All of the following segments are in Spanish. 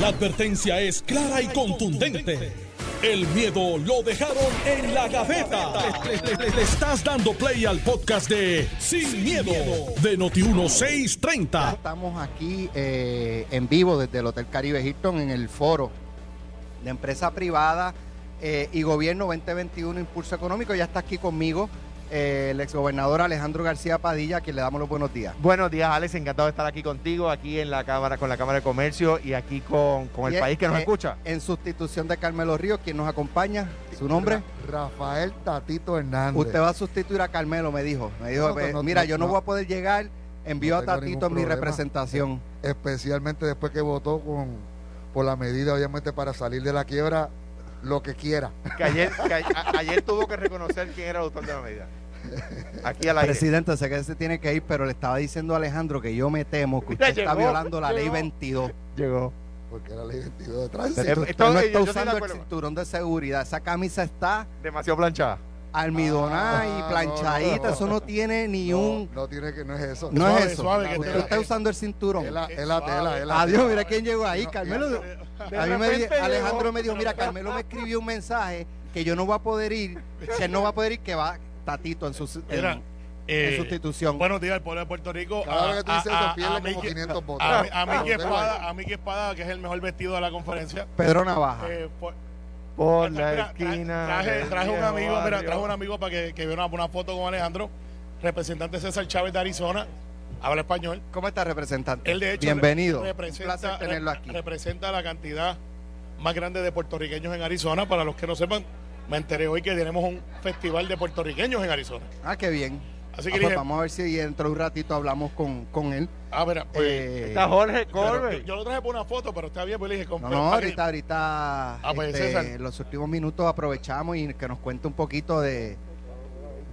La advertencia es clara y contundente. El miedo lo dejaron en la gaveta. Le, estás dando play al podcast de Sin, miedo, de Noti1630. Estamos aquí eh, en vivo desde el Hotel Caribe Hilton en el foro de empresa privada eh, y gobierno 2021 Impulso Económico. Ya está aquí conmigo eh, el exgobernador Alejandro García Padilla, a quien le damos los buenos días. Buenos días, Alex. Encantado de estar aquí contigo, aquí en la Cámara, con la Cámara de Comercio y aquí con, con el Y, país que nos eh, escucha. En sustitución de Carmelo Ríos, quien nos acompaña. ¿Su nombre? Ra- Rafael Tatito Hernández. Usted va a sustituir a Carmelo, me dijo. Me dijo, No, no, no, mira, no, yo no, no. voy a poder llegar. Envió No a Tatito en mi representación. Especialmente después que votó con, por la medida, obviamente, para salir de la quiebra, lo que quiera. Que ayer, que a- ayer tuvo que reconocer quién era el autor de la medida. Aquí al aire. Presidente, sé que se tiene que ir, pero le estaba diciendo a Alejandro que yo me temo que usted está llegó, violando la ley llegó. 22. Llegó. Porque era ley 22 de tránsito. Usted no está yo usando el cinturón de seguridad. Esa camisa está Demasiado planchada. Almidonada Ah, y no, planchadita. no. Eso no tiene ni no, un... no tiene que, no es eso. No Suave, es eso. suave, que usted te- está usando el cinturón. Es la, es la tela, es la Adiós, mira quién llegó ahí, No, Carmelo. De A mí me Alejandro llegó. me dijo, mira, Carmelo me escribió un mensaje que yo no voy a poder ir, que él no va a poder ir, que va Tatito en, su, en, Mira, en eh, sustitución. Buenos días al pueblo de Puerto Rico. Cada vez que tú dices eso, pierde como Miki- 500 votos. A, a Tengo Espada, a Miki Espada, que es el mejor vestido de la conferencia. Pedro Navaja. Eh, por- Por la tra- esquina. traje, traje un amigo, mira, traje un amigo para que, que viera una, una foto con Alejandro, representante César Chávez de Arizona, habla español. ¿Cómo está, representante? Él de hecho Bienvenido. Un representa, placer tenerlo aquí. representa la cantidad más grande de puertorriqueños en Arizona. Para los que no sepan, me enteré hoy que tenemos un festival de puertorriqueños en Arizona. Ah, qué bien. Así Ah, que pues dije, vamos a ver si dentro de un ratito hablamos con, con él. ah, mira, pues, Eh, Está Jorge Colbert. yo, yo lo traje por una foto, pero está bien, pues le dije, no, no, ahorita, ahorita, Ah, pues, este, César. los últimos minutos aprovechamos y que nos cuente un poquito de,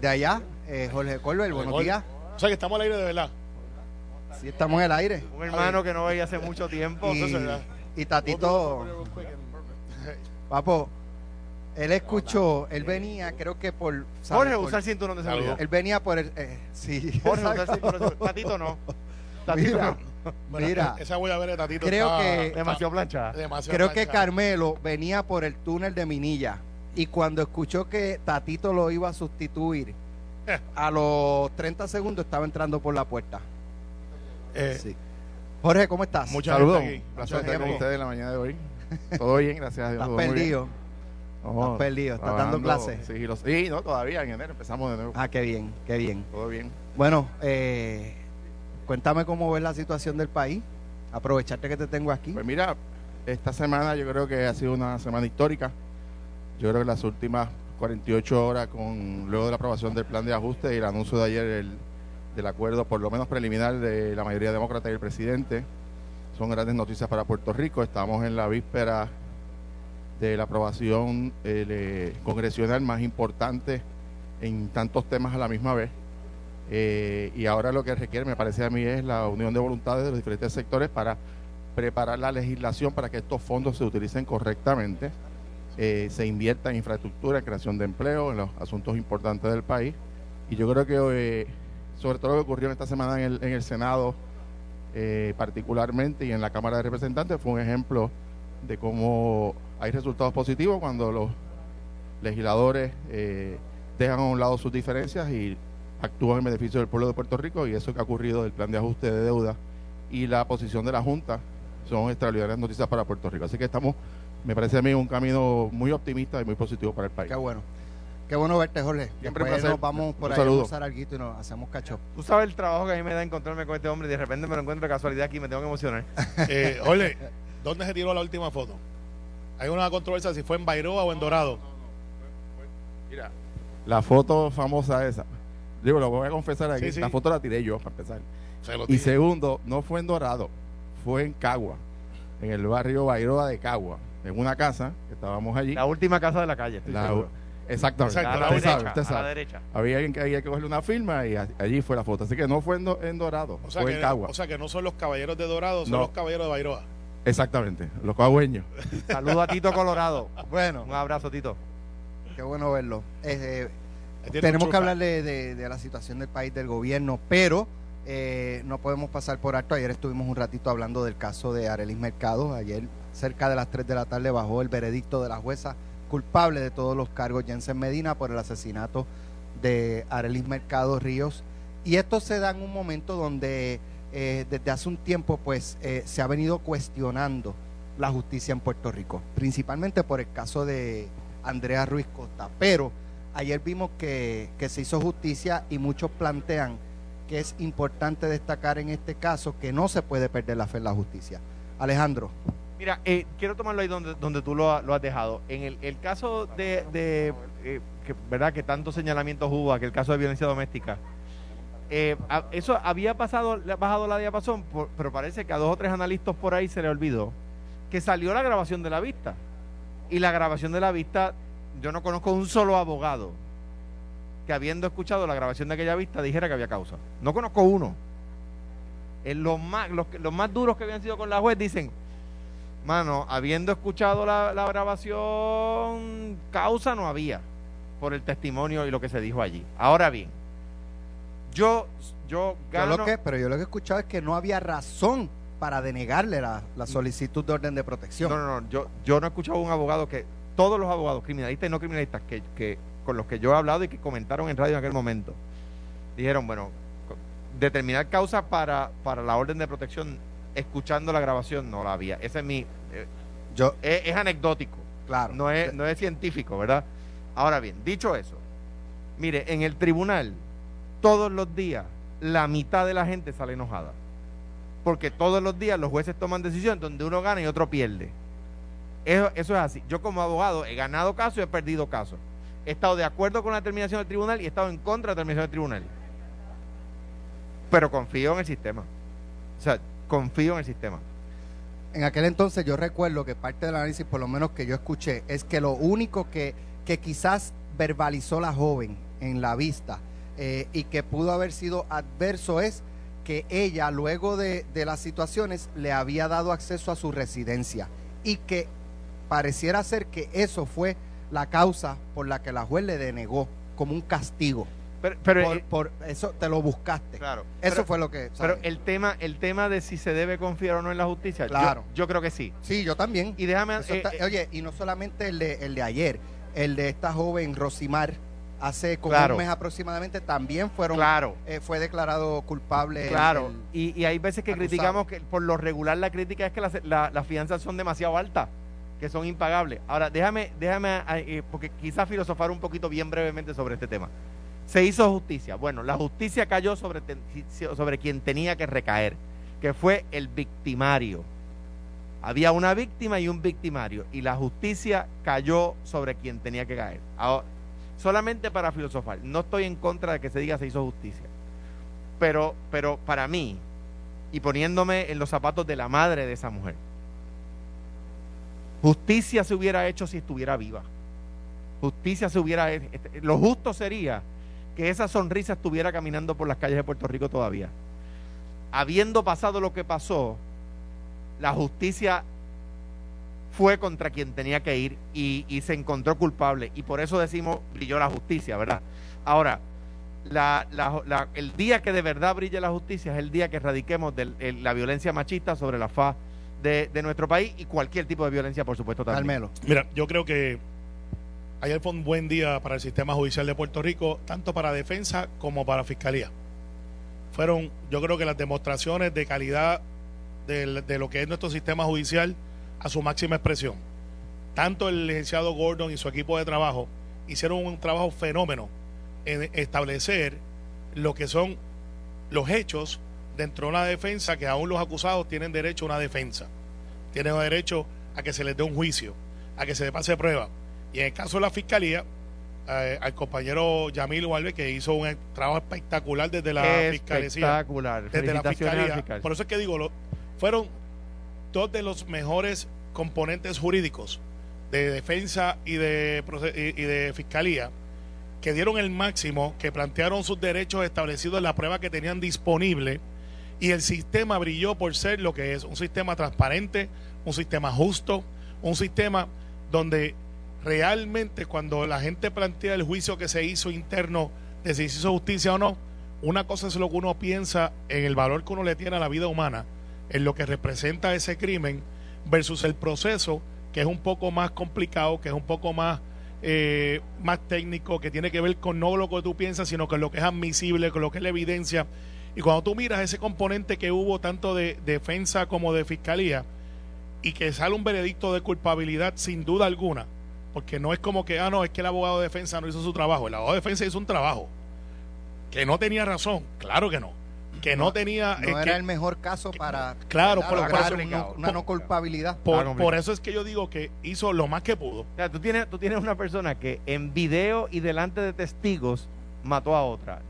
de allá. Eh, Jorge Colbert, buenos Jorge. días. O sea que estamos al aire de verdad. Sí, estamos en el aire. Un hermano que no veía hace mucho tiempo. Y Tatito, papo, él escuchó, él venía, creo que por... Jorge Por- usa el cinturón de seguridad. Él venía por el... eh, sí, Jorge usa el cinturón de seguridad. Tatito no. Tatito Mira, no. Bueno, Mira, esa voy a ver de Tatito. creo está- que- está Demasiado planchada. demasiado Creo que. Carmelo venía por el túnel de Minilla y cuando escuchó que Tatito lo iba a sustituir, Eh. a los 30 segundos estaba entrando por la puerta. Eh, Sí. Jorge, ¿cómo estás? Mucha Saludos. Mucha estar con ustedes en la mañana de hoy. Todo bien, gracias a Dios. Estás bien. No, Estás perdido, estás dando clases. Sí, lo- sí, no, todavía en enero empezamos de nuevo. Ah, qué bien, qué bien. Todo bien. Bueno, eh, cuéntame cómo ves la situación del país. Aprovecharte que te tengo aquí. Pues mira, esta semana yo creo que ha sido una semana histórica. Yo creo que las últimas 48 horas, con luego de la aprobación del plan de ajuste y el anuncio de ayer el- del acuerdo, por lo menos preliminar, de la mayoría demócrata y el presidente, son grandes noticias para Puerto Rico. Estamos en la víspera de la aprobación eh, congresional más importante en tantos temas a la misma vez. Eh, y ahora lo que requiere, me parece a mí, es la unión de voluntades de los diferentes sectores para preparar la legislación para que estos fondos se utilicen correctamente, eh, se invierta en infraestructura, en creación de empleo, en los asuntos importantes del país. Y yo creo que, sobre todo lo que ocurrió esta semana en el, en el Senado, particularmente, y en la Cámara de Representantes, fue un ejemplo de cómo hay resultados positivos cuando los legisladores eh, dejan a un lado sus diferencias y actúan en beneficio del pueblo de Puerto Rico y eso que ha ocurrido del plan de ajuste de deuda y la posición de la Junta son extraordinarias noticias para Puerto Rico. Así que estamos, me parece a mí, un camino muy optimista y muy positivo para el país. Qué bueno. Qué bueno verte, Jorge. Siempre un Después placer. nos vamos por Un ahí a saludo. almorzar alguito y nos hacemos cacho. Tú sabes el trabajo que a mí me da encontrarme con este hombre y de repente me lo encuentro de casualidad aquí y me tengo que emocionar. Eh, Jorge, ¿dónde se tiró la última foto? Hay una controversia si fue en Bairoa o en Dorado. Mira, la foto famosa esa, digo, lo voy a confesar aquí, Sí, sí. la foto la tiré yo, para empezar. Se lo Y segundo, no fue en Dorado, fue en Cagua, en el barrio Bairoa de Cagua, en una casa que estábamos allí. La última casa de la calle. estoy La- seguro. exactamente, Exacto, A la usted derecha. sabe, usted a la sabe. derecha. Había alguien que había que cogerle una firma y a- allí fue la foto. Así que no fue en, Do- en Dorado, o, sea fue que, en Cagua. o sea que no son los caballeros de Dorado, son No. los caballeros de Bairoa. Exactamente, los cagüeños. Saludo a Tito Colorado. Bueno, Un abrazo, Tito. qué bueno verlo. Eh, tiene tenemos que hablar de, de- de la situación del país, del gobierno, pero eh, no podemos pasar por alto. Ayer estuvimos un ratito hablando del caso de Arelis Mercado. Ayer, cerca de las 3 de la tarde, bajó el veredicto de la jueza culpable de todos los cargos Jensen Medina por el asesinato de Arelis Mercado Ríos. Y esto se da en un momento donde eh, desde hace un tiempo pues eh, se ha venido cuestionando la justicia en Puerto Rico, principalmente por el caso de Andrea Ruiz Costa. Pero ayer vimos que, se hizo justicia y muchos plantean que es importante destacar en este caso que no se puede perder la fe en la justicia. Alejandro. Mira, eh, quiero tomarlo ahí donde, donde tú lo, lo has dejado. En el, el caso de, de, ¿verdad? Que tantos señalamientos hubo, aquel caso de violencia doméstica. Eh, eso había pasado, bajado la diapasón, por- pero parece que a dos o tres analistas por ahí se le olvidó que salió la grabación de la vista. Y la grabación de la vista, yo no conozco un solo abogado que habiendo escuchado la grabación de aquella vista dijera que había causa. No conozco uno. En los, más, los, los más duros que habían sido con la juez dicen, mano, habiendo escuchado la grabación, causa no había por el testimonio y lo que se dijo allí. Ahora bien, yo, yo Yo lo que, pero yo lo que he escuchado es que no había razón para denegarle la, la solicitud de orden de protección. No, no, no. Yo, yo no he escuchado a un abogado que. Todos los abogados, criminalistas y no criminalistas, que, que con los que yo he hablado y que comentaron en radio en aquel momento, dijeron, bueno, determinar causa para, para la orden de protección, escuchando la grabación, no la había. Ese es mi. eh, Yo, es, es anecdótico, claro. no es, no es científico, ¿verdad? Ahora bien, dicho eso, mire, en el tribunal, todos los días, la mitad de la gente sale enojada. Porque todos los días los jueces toman decisiones donde uno gana y otro pierde. Eso, es así. Yo como abogado he ganado casos y he perdido casos. He estado de acuerdo con la determinación del tribunal y he estado en contra de la determinación del tribunal. Pero confío en el sistema. O sea, confío en el sistema. En aquel entonces yo recuerdo que parte del análisis, por lo menos que yo escuché, es que lo único que quizás verbalizó la joven en la vista eh, y que pudo haber sido adverso es que ella, luego de, de las situaciones, le había dado acceso a su residencia y que pareciera ser que eso fue la causa por la que la juez le denegó como un castigo. Pero, pero, por, por eso te lo buscaste. claro. Eso Pero- fue lo que... Pero el tema, el tema de si se debe confiar o no en la justicia, Claro. yo, creo que sí. Sí, yo también. Y déjame, eh, está- eh, oye, y no solamente el de, el de ayer, el de esta joven Rosimar, hace como Claro. un mes aproximadamente, también fueron claro, eh, fue declarado culpable. el- claro. el- y, y hay veces que acusado. criticamos que por lo regular la crítica es que las la, las fianzas son demasiado altas, que son impagables. Ahora, déjame, déjame, eh, porque quizás filosofar un poquito bien brevemente sobre este tema. Se hizo justicia. Bueno, la justicia cayó sobre, sobre quien tenía que recaer, que fue el victimario. Había una víctima y un victimario, y la justicia cayó sobre quien tenía que caer. Ahora, solamente para filosofar, no estoy en contra de que se diga se hizo justicia, pero, pero para mí, y poniéndome en los zapatos de la madre de esa mujer, justicia se hubiera hecho si estuviera viva. Justicia se hubiera hecho. Lo justo sería que esa sonrisa estuviera caminando por las calles de Puerto Rico todavía. Habiendo pasado lo que pasó, la justicia fue contra quien tenía que ir y, y se encontró culpable. Y por eso decimos, brilló la justicia, ¿verdad? Ahora, la- la- la- el día que de verdad brille la justicia es el día que erradiquemos del- el- la violencia machista sobre la faz de, de nuestro país y cualquier tipo de violencia, por supuesto, también. Carmelo. Mira, yo creo que ayer fue un buen día para el sistema judicial de Puerto Rico, tanto para defensa como para fiscalía. Fueron, yo creo que las demostraciones de calidad de lo que es nuestro sistema judicial a su máxima expresión. Tanto el licenciado Gordon y su equipo de trabajo hicieron un trabajo fenómeno en establecer lo que son los hechos dentro de una defensa que aún los acusados tienen derecho a una defensa. Tienen derecho a que se les dé un juicio, a que se les pase prueba. Y en el caso de la fiscalía, eh, al compañero Yamil Walve, que hizo un trabajo espectacular desde la fiscalía Espectacular. desde la fiscalía. fiscal. Por eso es que digo, lo- fueron dos de los mejores componentes jurídicos de defensa y de, y de fiscalía que dieron el máximo, que plantearon sus derechos establecidos en la prueba que tenían disponible y el sistema brilló por ser lo que es, un sistema transparente, un sistema justo, un sistema donde realmente cuando la gente plantea el juicio que se hizo interno de si se hizo justicia o no, una cosa es lo que uno piensa en el valor que uno le tiene a la vida humana, en lo que representa ese crimen, versus el proceso, que es un poco más complicado, que es un poco más, eh, más técnico, que tiene que ver con no lo que tú piensas, sino con lo que es admisible, con lo que es la evidencia. Y cuando tú miras ese componente que hubo tanto de defensa como de fiscalía, y que sale un veredicto de culpabilidad sin duda alguna, porque no es como que, ah, no, es que el abogado de defensa no hizo su trabajo. El abogado de defensa hizo un trabajo que no tenía razón, claro que no. Que no, tenía. No era el mejor caso para. Claro, para por, por, una, una no culpabilidad. Por, por, eso es que yo digo que hizo lo más que pudo. O sea, tú tienes, tú tienes una persona que en video y delante de testigos mató a otra.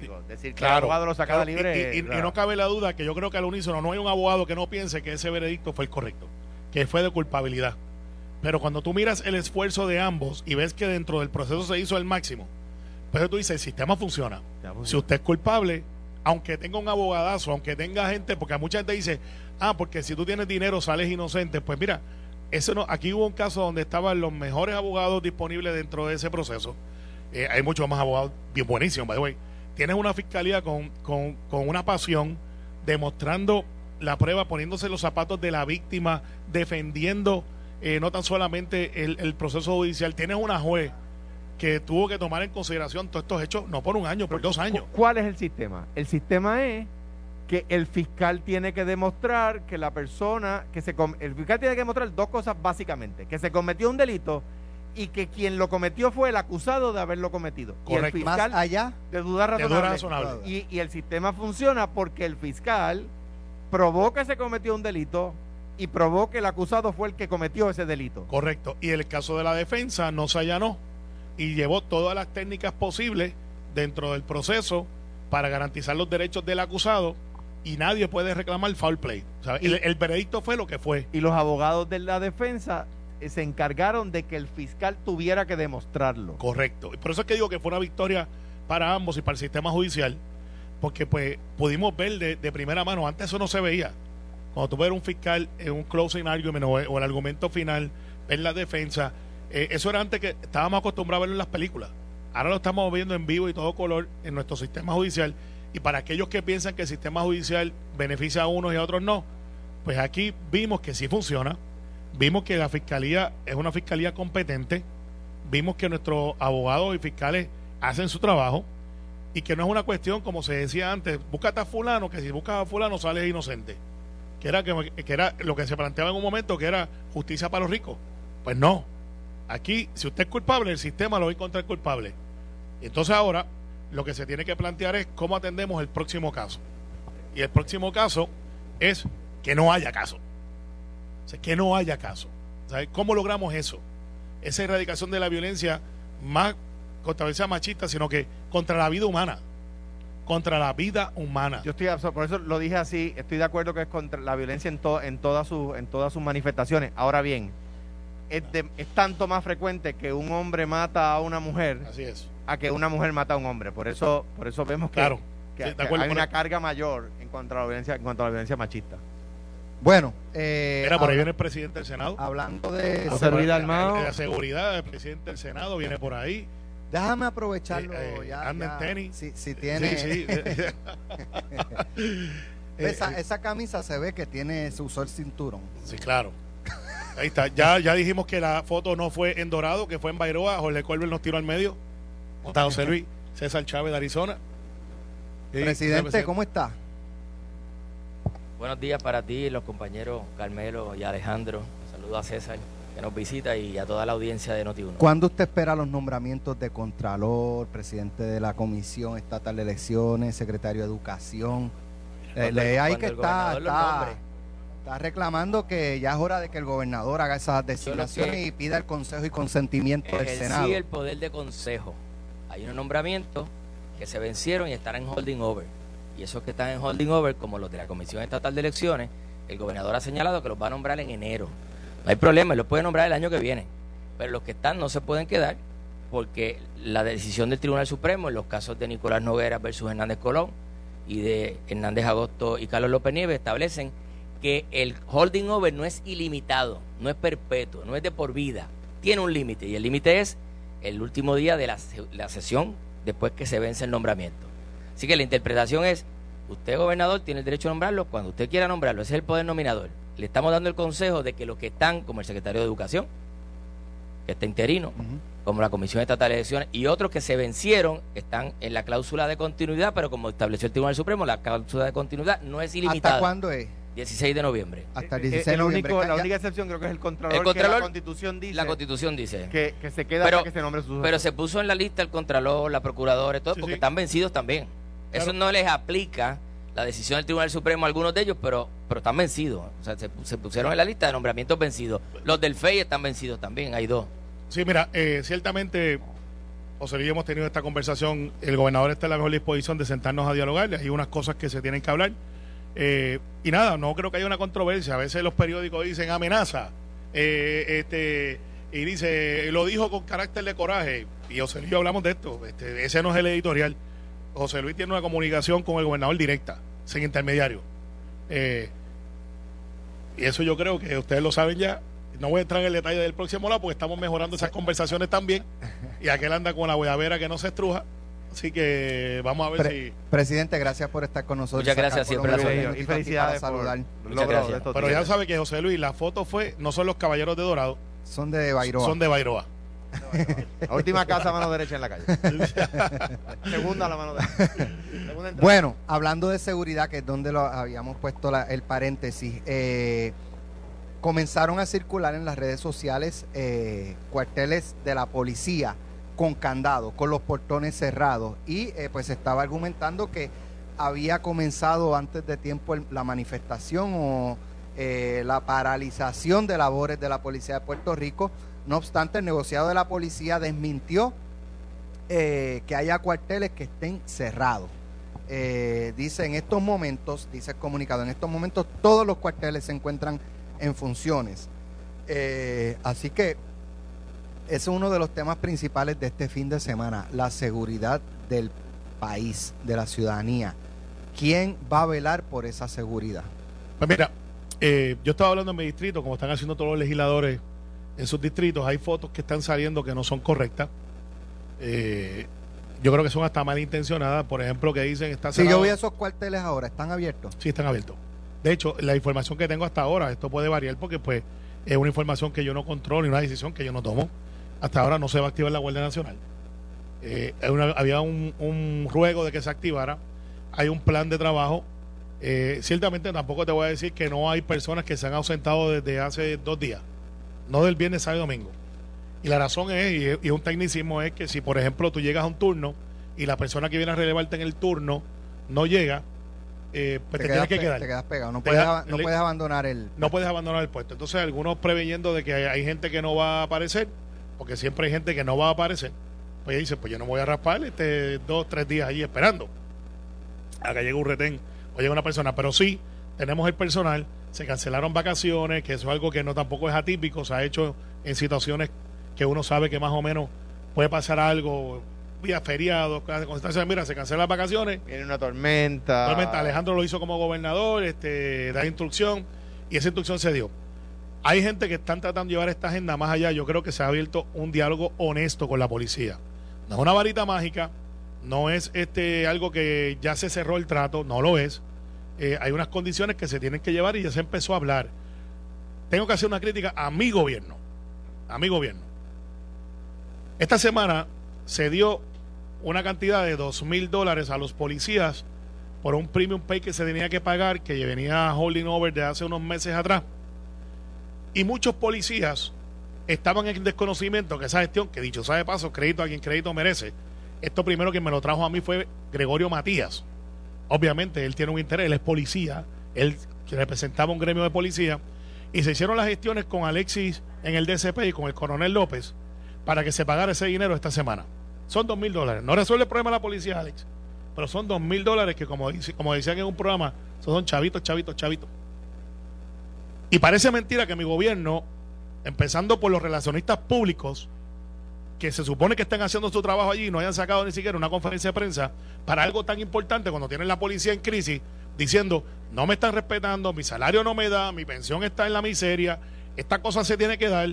Digo, decir que claro, el abogado lo sacaba claro, libre. Y, y, y, no cabe la duda que yo creo que al unísono no hay un abogado que no piense que ese veredicto fue el correcto, que fue de culpabilidad. Pero cuando tú miras el esfuerzo de ambos y ves que dentro del proceso se hizo el máximo, pues tú dices, el sistema funciona. Si usted es culpable, aunque tenga un abogadazo, aunque tenga gente, porque mucha gente dice, ah, porque si tú tienes dinero sales inocente, pues mira, eso no, aquí hubo un caso donde estaban los mejores abogados disponibles dentro de ese proceso. Eh, hay muchos más abogados bien buenísimos, by the way. Tienes una fiscalía con, con, con una pasión, demostrando la prueba, poniéndose los zapatos de la víctima, defendiendo eh, no tan solamente el, el, proceso judicial. Tienes una juez que tuvo que tomar en consideración todos estos hechos, no por un año, por dos años. ¿Cuál es el sistema? El sistema es que el fiscal tiene que demostrar que la persona, que se el fiscal tiene que demostrar dos cosas básicamente, que se cometió un delito y que quien lo cometió fue el acusado de haberlo cometido. Correcto. Y el fiscal Más allá de duda razonable. De duda razonable. Y, y el sistema funciona porque el fiscal probó que se cometió un delito y probó que el acusado fue el que cometió ese delito. Correcto. Y el caso de la defensa no se allanó y llevó todas las técnicas posibles dentro del proceso para garantizar los derechos del acusado y nadie puede reclamar foul play. O sea, y, el, el, veredicto fue lo que fue. Y los abogados de la defensa se encargaron de que el fiscal tuviera que demostrarlo. Correcto. Y por eso es que digo que fue una victoria para ambos y para el sistema judicial, porque pues pudimos ver de, de primera mano, antes eso no se veía. Cuando tú ves un fiscal en un closing argument o, o el argumento final, ver la defensa, eh, eso era antes que estábamos acostumbrados a verlo en las películas. Ahora lo estamos viendo en vivo y todo color en nuestro sistema judicial. Y para aquellos que piensan que el sistema judicial beneficia a unos y a otros no, pues aquí vimos que sí funciona. Vimos que la fiscalía es una fiscalía competente. Vimos que nuestros abogados y fiscales hacen su trabajo y que no es una cuestión, como se decía antes, búscate a fulano, que si buscas a fulano sales inocente. Que era, que, que era lo que se planteaba en un momento, que era justicia para los ricos. Pues no, Aquí, si usted es culpable, el sistema lo va a encontrar culpable. Entonces ahora lo que se tiene que plantear es cómo atendemos el próximo caso. Y el próximo caso es que no haya caso. O sea, que no haya caso. ¿Cómo logramos eso? Esa erradicación de la violencia más contra la violencia machista, sino que contra la vida humana. Contra la vida humana. Yo estoy por eso lo dije así, estoy de acuerdo que es contra la violencia en, to, en, todas, sus, en todas sus manifestaciones. Ahora bien, es, de, es, tanto más frecuente que un hombre mata a una mujer Así es. a que una mujer mata a un hombre. Por eso, por eso vemos que, claro. que, sí, que hay una carga mayor en cuanto a la violencia, en cuanto a la violencia machista. Bueno, eh, Mira, por ahí viene el presidente del Senado. Hablando de. La, seguridad del presidente del Senado viene por ahí. Déjame aprovecharlo. Eh, eh, ya, anda ya, en tenis. Si, si tiene. Sí, sí. esa, esa camisa se ve que tiene su sol cinturón. Sí, claro. Ahí está. Ya, ya dijimos que la foto no fue en Dorado, que fue en Bairoa. Jorge Colbert nos tiró al medio. Está José Luis César Chávez de Arizona. Presidente, ¿cómo está? Buenos días para ti, los compañeros Carmelo y Alejandro. Saludos a César que nos visita y a toda la audiencia de Noti1. ¿Cuándo usted espera los nombramientos de Contralor, presidente de la Comisión Estatal de Elecciones, secretario de Educación? Eh, le ahí que está, está, reclamando que ya es hora de que el gobernador haga esas designaciones y pida el consejo y consentimiento del Senado. Sí, el poder de consejo. Hay unos nombramientos que se vencieron y están en holding over. Y esos que están en holding over, como los de la Comisión Estatal de Elecciones, el gobernador ha señalado que los va a nombrar en enero. No hay problema, los puede nombrar el año que viene. Pero los que están no se pueden quedar porque la decisión del Tribunal Supremo en los casos de Nicolás Noguera versus Hernández Colón y de Hernández Agosto y Carlos López Nieves establecen que el holding over no es ilimitado, no es perpetuo, no es de por vida, tiene un límite y el límite es el último día de la, la, sesión después que se vence el nombramiento. Así que la interpretación es, usted gobernador tiene el derecho a nombrarlo cuando usted quiera nombrarlo, ese es el poder nominador. Le estamos dando el consejo de que los que están, como el secretario de Educación, que está interino, como la Comisión Estatal de Elecciones y otros que se vencieron, están en la cláusula de continuidad, pero como estableció el Tribunal Supremo, la cláusula de continuidad no es ilimitada. ¿Hasta cuándo es? 16 de noviembre. Hasta el Eh, 16 el de noviembre. único- la única excepción creo que es el Contralor, El que Contralor, la Constitución dice La Constitución dice. que, que se queda Pero- hasta que se nombre su Pero se puso en la lista el Contralor, la Procuradora y todo, Sí, porque sí. están vencidos también. Eso no les aplica la decisión del Tribunal Supremo a algunos de ellos, pero, pero están vencidos. O sea, se, se pusieron en la lista de nombramientos vencidos. Los del FEI están vencidos también, hay dos. Sí, mira, eh, ciertamente, José Luis, hemos tenido esta conversación. El gobernador está en la mejor disposición de sentarnos a dialogar. Hay unas cosas que se tienen que hablar. Eh, y nada, no creo que haya una controversia. A veces los periódicos dicen amenaza. eh, este y dice, lo dijo con carácter de coraje. Y José Luis hablamos de esto. Este, ese no es el editorial. José Luis tiene una comunicación con el gobernador directa, sin intermediario. Eh, y eso yo creo que ustedes lo saben ya. No voy a entrar en el detalle del próximo lado porque estamos mejorando esas conversaciones también. Y aquel anda con la huevera que no se estruja. Así que vamos a ver Pre- si. Presidente, gracias por estar con nosotros. Muchas gracias, siempre la y felicidades para saludar. Muchas gracias. Pero ya sabe que José Luis, la foto fue, no son los caballeros de Dorado, Son de Bairoa. son de Bairoa. La última casa mano derecha en la calle. Segunda la mano derecha. Bueno, hablando de seguridad, que es donde lo habíamos puesto la- el paréntesis, eh, comenzaron a circular en las redes sociales eh, cuarteles de la policía con candado, con los portones cerrados, y eh, pues estaba argumentando que había comenzado antes de tiempo la manifestación o eh, la paralización de labores de la policía de Puerto Rico. No obstante, el negociado de la policía desmintió eh, que haya cuarteles que estén cerrados. Eh, dice en estos momentos, dice el comunicado, en estos momentos todos los cuarteles se encuentran en funciones. Así que es uno de los temas principales de este fin de semana, la seguridad del país, de la ciudadanía. ¿Quién va a velar por esa seguridad? Pues mira, eh, yo estaba hablando en mi distrito, como están haciendo todos los legisladores en sus distritos, hay fotos que están saliendo que no son correctas. Eh, yo creo que son hasta malintencionadas. Por ejemplo, que dicen está Si yo cerrado. voy a esos cuarteles ahora, ¿están abiertos? Sí, están abiertos. De hecho, la información que tengo hasta ahora, esto puede variar porque pues es una información que yo no controlo y una decisión que yo no tomo. Hasta ahora no se va a activar la Guardia Nacional. Eh, una- había un, un ruego de que se activara. Hay un plan de trabajo. Eh, ciertamente tampoco te voy a decir que no hay personas que se han ausentado desde hace dos días. No del viernes, sábado y domingo. Y la razón es, y es, un tecnicismo, es que si por ejemplo tú llegas a un turno y la persona que viene a relevarte en el turno no llega, eh, pues te, tienes que quedar. te quedas pegado, no puedes, quedas- aba- no le- puedes abandonar el... no puedes abandonar el puesto. Entonces, algunos preveyendo de que hay, hay gente que no va a aparecer, porque siempre hay gente que no va a aparecer, pues dicen, pues yo no me voy a raspar este dos, tres días allí esperando a que llegue un retén o llegue una persona. Pero sí, tenemos el personal, se cancelaron vacaciones, que eso es algo que no tampoco es atípico, se ha hecho en situaciones que uno sabe que más o menos puede pasar algo, días feriados, mira, se cancelan las vacaciones, Viene una tormenta. Realmente Alejandro lo hizo como gobernador, este, da instrucción y esa instrucción se dio. Hay gente que están tratando de llevar esta agenda más allá. Yo creo que se ha abierto un diálogo honesto con la policía. No es una varita mágica, no es este algo que ya se cerró el trato, no lo es. Eh, hay unas condiciones que se tienen que llevar y ya se empezó a hablar. Tengo que hacer una crítica a mi gobierno, a mi gobierno. Esta semana se dio una cantidad de dos mil dólares a los policías por un premium pay que se tenía que pagar, que venía holding over de hace unos meses atrás. Y muchos policías estaban en desconocimiento que esa gestión, que dicho sea de paso, crédito a quien crédito merece. Esto primero que me lo trajo a mí fue Gregorio Matías. Obviamente él tiene un interés, él es policía, él representaba un gremio de policía. Y se hicieron las gestiones con Alexis en el DCP y con el coronel López para que se pagara ese dinero esta semana. Son dos mil dólares. No resuelve el problema la policía, Alex. Pero son dos mil dólares que, como, como decían en un programa, son chavitos, chavitos, chavitos. Y parece mentira que mi gobierno, empezando por los relacionistas públicos, que se supone que están haciendo su trabajo allí, no hayan sacado ni siquiera una conferencia de prensa para algo tan importante cuando tienen la policía en crisis, diciendo, no me están respetando, mi salario no me da, mi pensión está en la miseria, esta cosa se tiene que dar.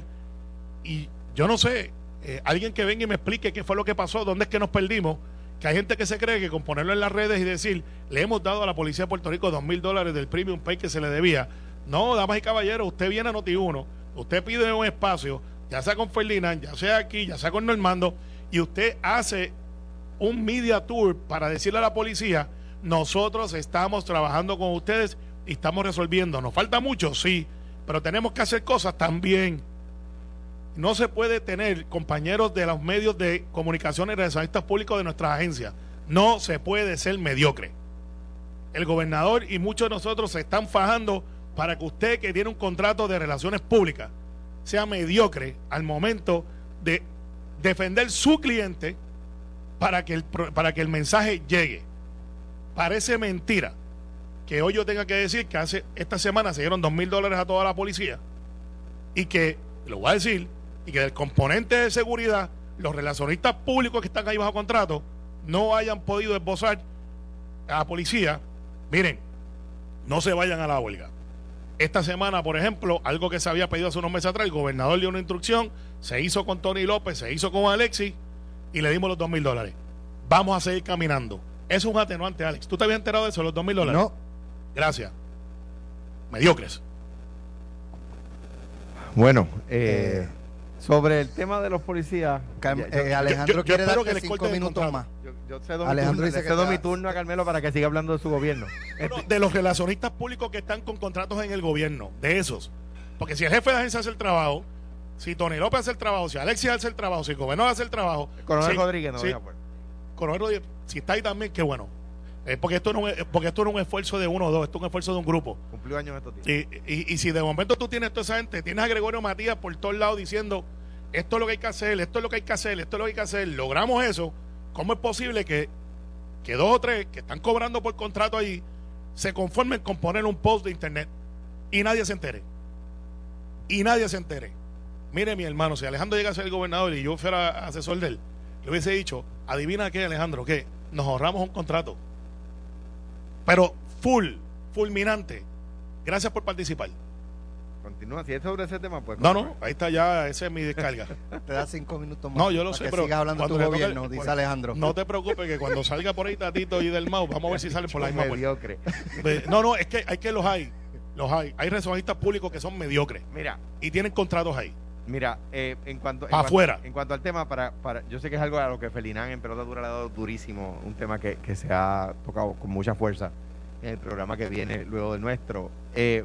Y yo no sé, eh, alguien que venga y me explique qué fue lo que pasó, dónde es que nos perdimos que hay gente que se cree que con ponerlo en las redes y decir, le hemos dado a la policía de Puerto Rico dos mil dólares del premium pay que se le debía. No, damas y caballeros, usted viene a Noti1, usted pide un espacio, ya sea con Ferdinand, ya sea aquí, ya sea con Normando, y usted hace un media tour para decirle a la policía, nosotros estamos trabajando con ustedes y estamos resolviendo. Nos falta mucho, sí, pero tenemos que hacer cosas también. No se puede tener compañeros de los medios de comunicación y relacionistas públicos de nuestra agencia. No se puede ser mediocre. El gobernador y muchos de nosotros se están fajando para que usted que tiene un contrato de relaciones públicas sea mediocre al momento de defender su cliente para que el, para que el mensaje llegue. Parece mentira que hoy yo tenga que decir que hace esta semana se dieron dos mil dólares a toda la policía y que, lo voy a decir, y que del componente de seguridad, los relacionistas públicos que están ahí bajo contrato no hayan podido esbozar a la policía, miren, no se vayan a la huelga. Esta semana, por ejemplo, algo que se había pedido hace unos meses atrás, el gobernador dio una instrucción, se hizo con Tony López, se hizo con Alexis y le dimos los dos mil dólares. Vamos a seguir caminando. Eso es un atenuante, Alex. ¿Tú te habías enterado de eso, los dos mil dólares? No. Gracias. Mediocres. Bueno, eh, sobre el tema de los policías. Cam- eh, Alejandro yo- yo quiere espero darte que le cinco corten el minutos contrato. más. Yo- cedo, Alejandro mi, dice turno, que cedo mi turno a Carmelo para que siga hablando de su gobierno. No, de los relacionistas públicos que están con contratos en el gobierno, de esos. Porque si el jefe de agencia hace el trabajo, si Tony López hace el trabajo, si Alexis hace el trabajo, si el gobernador hace el trabajo, Coronel si- Rodríguez no si- por- Coronel Rodríguez, si está ahí también, qué bueno. Eh, porque, esto no es, porque esto no es un esfuerzo de uno o dos, esto es un esfuerzo de un grupo. Cumplió años estos días. Y, y- y si de momento tú tienes toda esa gente, tienes a Gregorio Matías por todos lados diciendo esto es lo que hay que hacer, esto es lo que hay que hacer, esto es lo que hay que hacer, logramos eso, ¿cómo es posible que, que dos o tres que están cobrando por contrato allí se conformen con poner un post de internet y nadie se entere? Y nadie se entere. Mire mi hermano, si Alejandro llega a ser gobernador y yo fuera asesor de él, le hubiese dicho, adivina qué Alejandro, que nos ahorramos un contrato. Pero full, fulminante. Gracias por participar. Continúa, si es sobre ese tema, pues. No, no, ahí está ya, esa es mi descarga. Te da cinco minutos más. No, yo lo para sé, que pero sigas hablando de tu gobierno, dice pues, Alejandro. No te preocupes que cuando salga por ahí Tatito y del Mau, vamos a ver si salen por la misma mediocre. No, no, es que hay que los hay. Los hay. Hay resojistas públicos que son mediocres Mira, y tienen contratos ahí. Mira, eh, en cuanto en cuanto- afuera. en cuanto al tema, para, para, yo sé que es algo a lo que Felinán en pelota dura le ha dado durísimo, un tema que, que se ha tocado con mucha fuerza en el programa que viene luego del nuestro. Eh,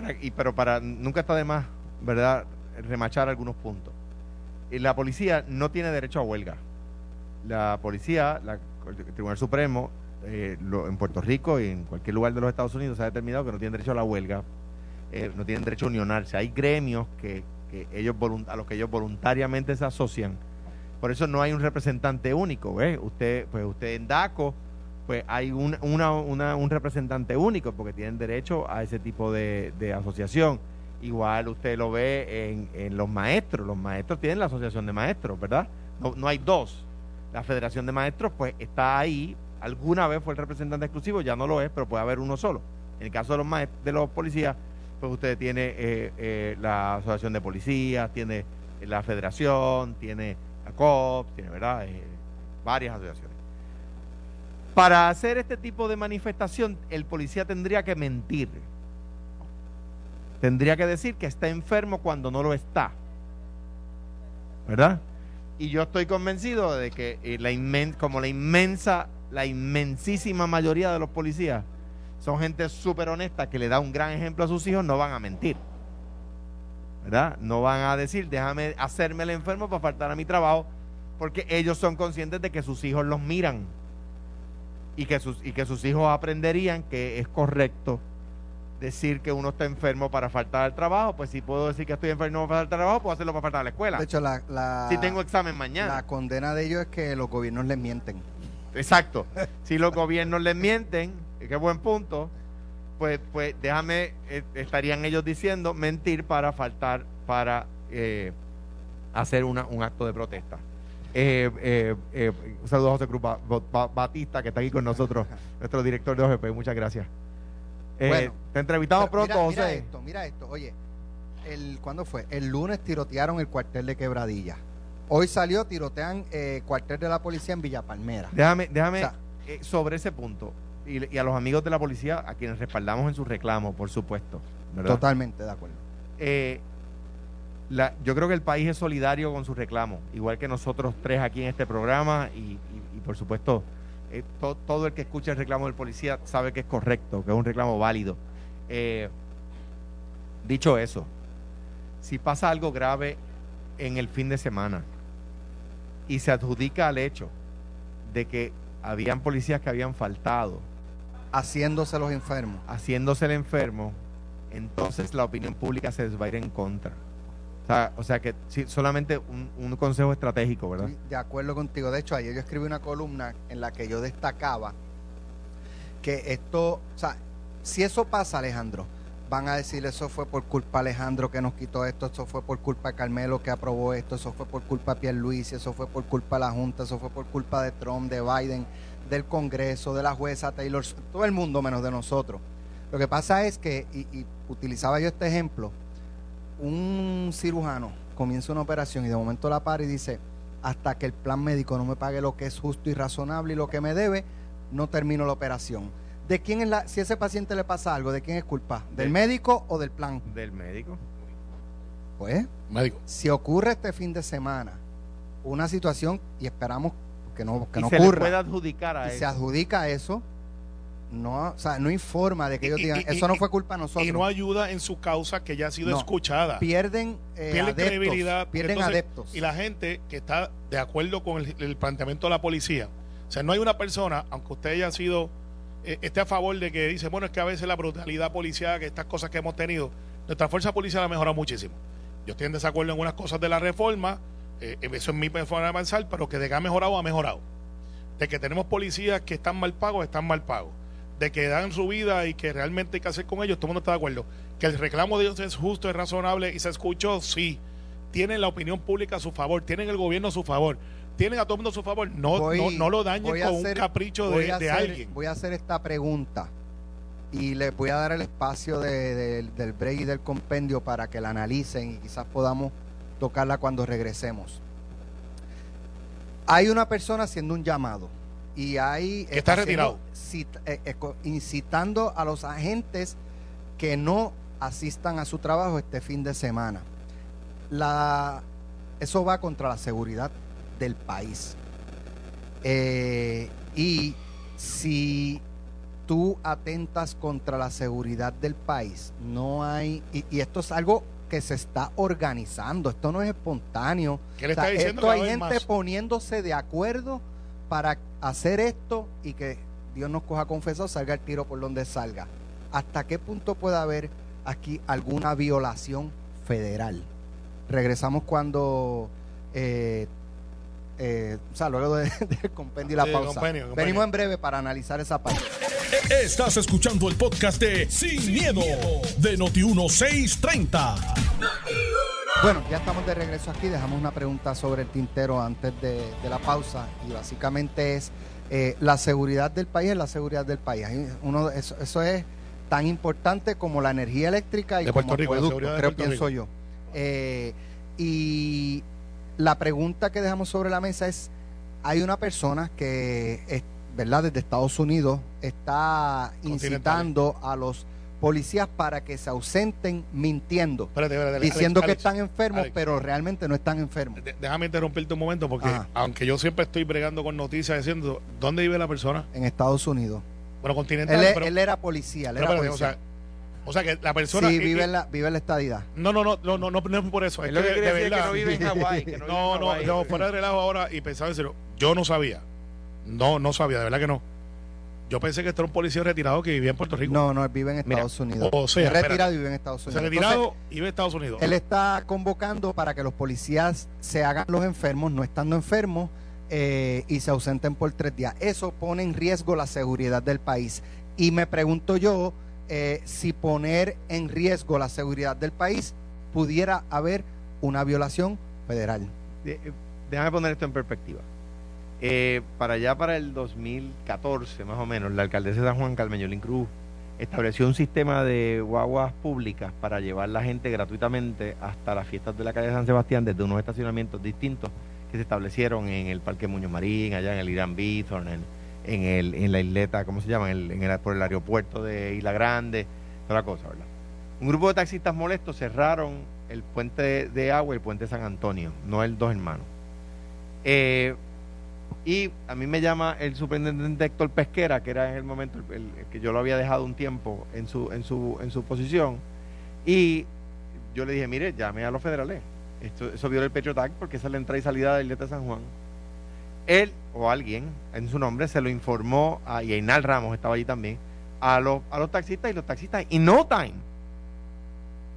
para- y, pero para nunca está de más, ¿verdad?, remachar algunos puntos. Y la policía no tiene derecho a huelga. La policía, la- el Tribunal Supremo, eh, lo- en Puerto Rico y en cualquier lugar de los Estados Unidos se ha determinado que no tienen derecho a la huelga eh, no tienen derecho a unionarse. Hay gremios que, que ellos a los que ellos voluntariamente se asocian. Por eso no hay un representante único. ¿ves? Usted, pues usted en DACO, pues hay un, una- una- un representante único porque tienen derecho a ese tipo de, asociación. Igual usted lo ve en, en los maestros. Los maestros tienen la asociación de maestros, ¿verdad? No, no hay dos. La Federación de Maestros, pues está ahí. Alguna vez fue el representante exclusivo, ya no lo es, pero puede haber uno solo. En el caso de los maest- de los policías, pues usted tiene eh, eh, la Asociación de Policías, tiene la Federación, tiene la COP, tiene, ¿verdad? Eh, varias asociaciones. Para hacer este tipo de manifestación, el policía tendría que mentir. Tendría que decir que está enfermo cuando no lo está. ¿Verdad? Y yo estoy convencido de que eh, la inmen como la inmensa, la inmensísima mayoría de los policías son gente súper honesta que le da un gran ejemplo a sus hijos, no van a mentir. ¿Verdad? No van a decir, déjame hacerme el enfermo para faltar a mi trabajo, porque ellos son conscientes de que sus hijos los miran y que sus, y que sus hijos aprenderían que es correcto decir que uno está enfermo para faltar al trabajo. Pues si puedo decir que estoy enfermo para faltar al trabajo, puedo hacerlo para faltar a la escuela. De hecho, la, la, si tengo examen mañana. la condena de ellos es que los gobiernos les mienten. Exacto. Si los gobiernos les mienten, qué buen punto, pues, pues déjame, eh, estarían ellos diciendo mentir para faltar, para eh, hacer una, un acto de protesta. Eh, eh, eh, un saludo a José Cruz Ba- Ba- Batista, que está aquí con nosotros, nuestro director de OGP. Muchas gracias. Eh, Bueno, te entrevistamos pronto, mira, Mira José. esto, mira esto. Oye, el, ¿cuándo fue? El lunes tirotearon el cuartel de Quebradilla. Hoy salió, tirotean eh, cuartel de la policía en Villa Palmera. Déjame, déjame O sea, eh, sobre ese punto. Y, y a los amigos de la policía, a quienes respaldamos en sus reclamos, por supuesto. ¿verdad? Totalmente de acuerdo. Eh, la- yo creo que el país es solidario con sus reclamos, igual que nosotros tres aquí en este programa y, y- y, por supuesto eh, to- todo el que escucha el reclamo del policía sabe que es correcto, que es un reclamo válido. Eh, dicho eso, si pasa algo grave en el fin de semana y se adjudica al hecho de que habían policías que habían faltado Haciéndose los enfermos. haciéndose el enfermo, entonces la opinión pública se les va a ir en contra. O sea, que sí, solamente un, un consejo estratégico, ¿verdad? De acuerdo contigo. De hecho, ayer yo escribí una columna en la que yo destacaba que esto, o sea, si eso pasa, Alejandro, van a decir eso fue por culpa de Alejandro que nos quitó esto, eso fue por culpa de Carmelo que aprobó esto, eso fue por culpa de Pierluisi, eso fue por culpa de la Junta, eso fue por culpa de Trump, de Biden, del Congreso, de la jueza Taylor, todo el mundo menos de nosotros. Lo que pasa es que, y utilizaba yo este ejemplo, un cirujano comienza una operación y de momento la para y dice, hasta que el plan médico no me pague lo que es justo y razonable y lo que me debe, no termino la operación. ¿De quién es la, si a ese paciente le pasa algo, de quién es culpa? ¿Del De- médico o del plan? Del médico. Pues, Médico. si ocurre este fin de semana una situación y esperamos que no, que y no se le ocurra puede adjudicar a y eso. se adjudica a eso, no, o sea, no informa de que ellos Y- digan, y- eso no fue culpa de nosotros. Y no ayuda en su causa que ya ha sido No. escuchada. pierden eh, Pierde adeptos, credibilidad. pierden entonces- adeptos. Y la gente que está de acuerdo con el, el planteamiento de la policía. O sea, no hay una persona, aunque usted haya sido, eh, esté a favor de que dice, bueno, es que a veces la brutalidad policial, que estas cosas que hemos tenido, nuestra fuerza policial ha mejorado muchísimo. Yo estoy en desacuerdo en unas cosas de la reforma, eh, eso es mi forma de avanzar, pero que de que ha mejorado, ha mejorado. De que tenemos policías que están mal pagos, están mal pagos. De que dan su vida y que realmente hay que hacer con ellos, todo el mundo está de acuerdo. Que el reclamo de ellos es justo, es razonable y se escuchó, sí. Tienen la opinión pública a su favor, tienen el gobierno a su favor, tienen a todo el mundo a su favor. No, Voy- no, no lo dañen con hacer- un capricho de, de alguien. Voy a hacer esta pregunta y les voy a dar el espacio de- de- del break y del compendio para que la analicen y quizás podamos tocarla cuando regresemos. Hay una persona haciendo un llamado y hay Que está haciendo retirado. Eh, eh, incitando a los agentes que no asistan a su trabajo este fin de semana. La, eso va contra la seguridad del país. Eh, y si tú atentas contra la seguridad del país, no hay, y, y esto es algo que se está organizando, esto no es espontáneo. ¿Qué le O sea, está diciendo esto hay gente más? poniéndose de acuerdo para hacer esto y que Dios nos coja confesado, salga el tiro por donde salga. ¿Hasta qué punto puede haber aquí alguna violación federal? Regresamos cuando, eh, eh, o sea, luego de- del compendio y la Sí, pausa. Venimos en breve para analizar esa parte. Estás escuchando el podcast de Sin, miedo, de Noti1630. Bueno, ya estamos de regreso aquí. Dejamos una pregunta sobre el tintero antes de, de la pausa y básicamente es eh, la seguridad del país es la seguridad del país. Uno, eso, eso es tan importante como la energía eléctrica y De como Rico, acueductos, seguridad de creo Puerto pienso yo. Eh, y la pregunta que dejamos sobre la mesa es, hay una persona que, es, ¿verdad? Desde Estados Unidos está incitando a los policías para que se ausenten mintiendo Espérate, espérate, Alex, diciendo que Alex, están enfermos, Alex. pero realmente no están enfermos. de- Déjame interrumpirte un momento porque Ajá. aunque yo siempre estoy bregando con noticias diciendo dónde vive la persona, En Estados Unidos. bueno, Él, continental, pero, él era policía, él pero era espérate, o policía. sea, o sea que la persona sí, vive en la, vive en la estadidad. no, no, no, no, no, no, no es por eso, es Es lo que de, no vive en Hawái. no, no, no, fuera de relajo ahora y pensaba en serio, yo no sabía, no, no sabía, de verdad que no. Yo pensé que este era un policía retirado que vivía en Puerto Rico. No, no, él vive en Mira, Estados Unidos. o sea, es espérate. retirado y vive en Estados Se Unidos. ha Entonces, retirado y vive en Estados Unidos. él está convocando para que los policías se hagan los enfermos, no estando enfermos, eh, y se ausenten por tres días. Eso pone en riesgo la seguridad del país. Y me pregunto yo eh, si poner en riesgo la seguridad del país pudiera haber una violación federal. De- eh, déjame poner esto en perspectiva. Eh, para allá, para el 2014, más o menos, la alcaldesa de San Juan, Carmen Cruz, estableció un sistema de guaguas públicas para llevar la gente gratuitamente hasta las fiestas de la calle San Sebastián desde unos estacionamientos distintos que se establecieron en el Parque Muñoz Marín, allá en el Irán Bithorn, en, en, el, en la isleta, ¿cómo se llama? Por el aeropuerto de Isla Grande, toda la cosa, ¿verdad? Un grupo de taxistas molestos cerraron el puente de, agua y el puente San Antonio, no el Dos Hermanos. Eh, y a mí me llama el superintendente Héctor Pesquera, que era en el momento el, el- el que yo lo había dejado un tiempo en su, en su, en su posición, y yo le dije, mire, llame a los federales. Esto, eso viola el Petro Tag porque esa es la entrada y salida del de San Juan. Él o alguien en su nombre se lo informó, a, y Einal Ramos estaba allí también, a los, a los taxistas y los taxistas, in no time.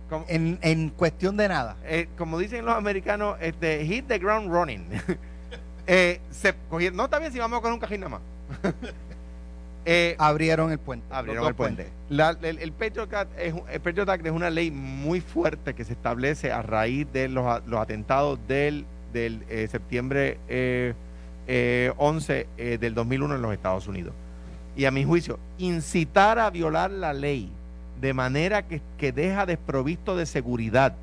Como, En, en cuestión de nada. eh, como dicen los americanos, este, hit the ground running. Eh, se cogieron, no está bien si vamos a coger un cajín nada más. Eh, Abrieron el puente. abrieron el puente. La- el, el Patriot Act es, el Patriot Act es una ley muy fuerte que se establece a raíz de los, los atentados del, del eh, septiembre eh, eh, 11 eh, del 2001 en los Estados Unidos. Y a mi juicio, incitar a violar la ley de manera que, que deja desprovisto de seguridad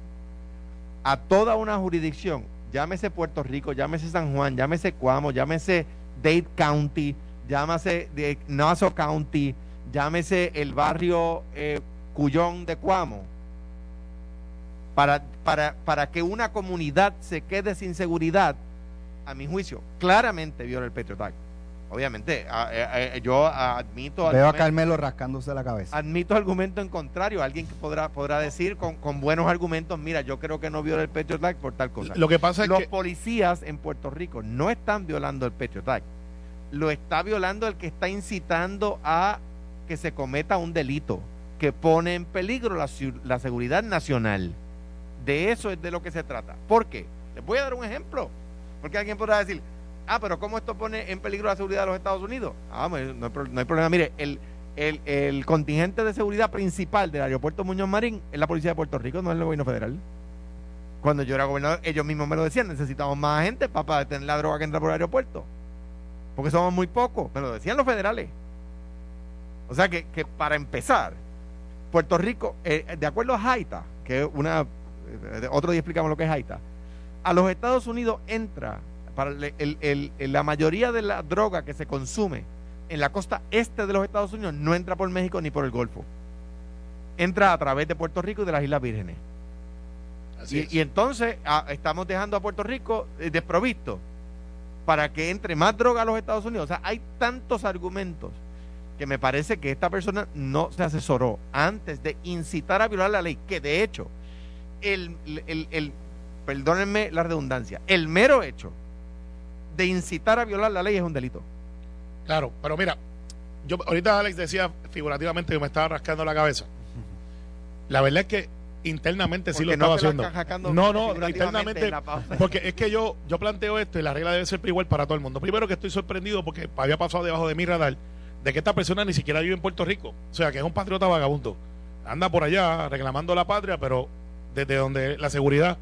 a toda una jurisdicción, llámese Puerto Rico, llámese San Juan, llámese Cuamo, llámese Dade County, llámese de Nassau County, llámese el barrio eh, Cuyón de Cuamo, para, para, para que una comunidad se quede sin seguridad, a mi juicio, claramente viola el Patriot. Obviamente, a- yo admito... Veo a argumentos- Carmelo rascándose la cabeza. admito argumento en contrario. Alguien que podrá, podrá decir con, con buenos argumentos, mira, yo creo que no viola el Patriot Act por tal cosa. Lo que pasa es Los que policías en Puerto Rico no están violando el Patriot Act. Lo está violando el que está incitando a que se cometa un delito que pone en peligro la, la seguridad nacional. De eso es de lo que se trata. ¿Por qué? Les voy a dar un ejemplo. Porque alguien podrá decir, ah, pero ¿cómo esto pone en peligro la seguridad de los Estados Unidos? Ah, pues, no hay, no hay problema. Mire, el, contingente de seguridad principal del aeropuerto Muñoz Marín es la policía de Puerto Rico, no es el gobierno federal. Cuando yo era gobernador, ellos mismos me lo decían, necesitamos más gente para, detener la droga que entra por el aeropuerto. Porque somos muy pocos, me lo decían los federales. O sea que, para empezar, Puerto Rico, eh, de acuerdo a Haita, que una, eh, otro día explicamos lo que es Haita, a los Estados Unidos entra, para el- el- el- el- la mayoría de la droga que se consume en la costa este de los Estados Unidos no entra por México ni por el Golfo. Entra a través de Puerto Rico y de las Islas Vírgenes. así Y, es. y entonces estamos dejando a Puerto Rico eh, desprovisto para que entre más droga a los Estados Unidos. O sea, hay tantos argumentos que me parece que esta persona no se asesoró antes de incitar a violar la ley, que de hecho, el, el, el- perdónenme la redundancia, el mero hecho de incitar a violar la ley es un delito. Claro, pero mira, yo ahorita Alex decía figurativamente que me estaba rascando la cabeza. La verdad es que internamente sí lo estaba haciendo. No, no, internamente. Porque es que yo, yo planteo esto y la regla debe ser igual para todo el mundo. Primero que estoy sorprendido porque había pasado debajo de mi radar de que esta persona ni siquiera vive en Puerto Rico. O sea, que es un patriota vagabundo. Anda por allá reclamando la patria, pero desde donde la seguridad...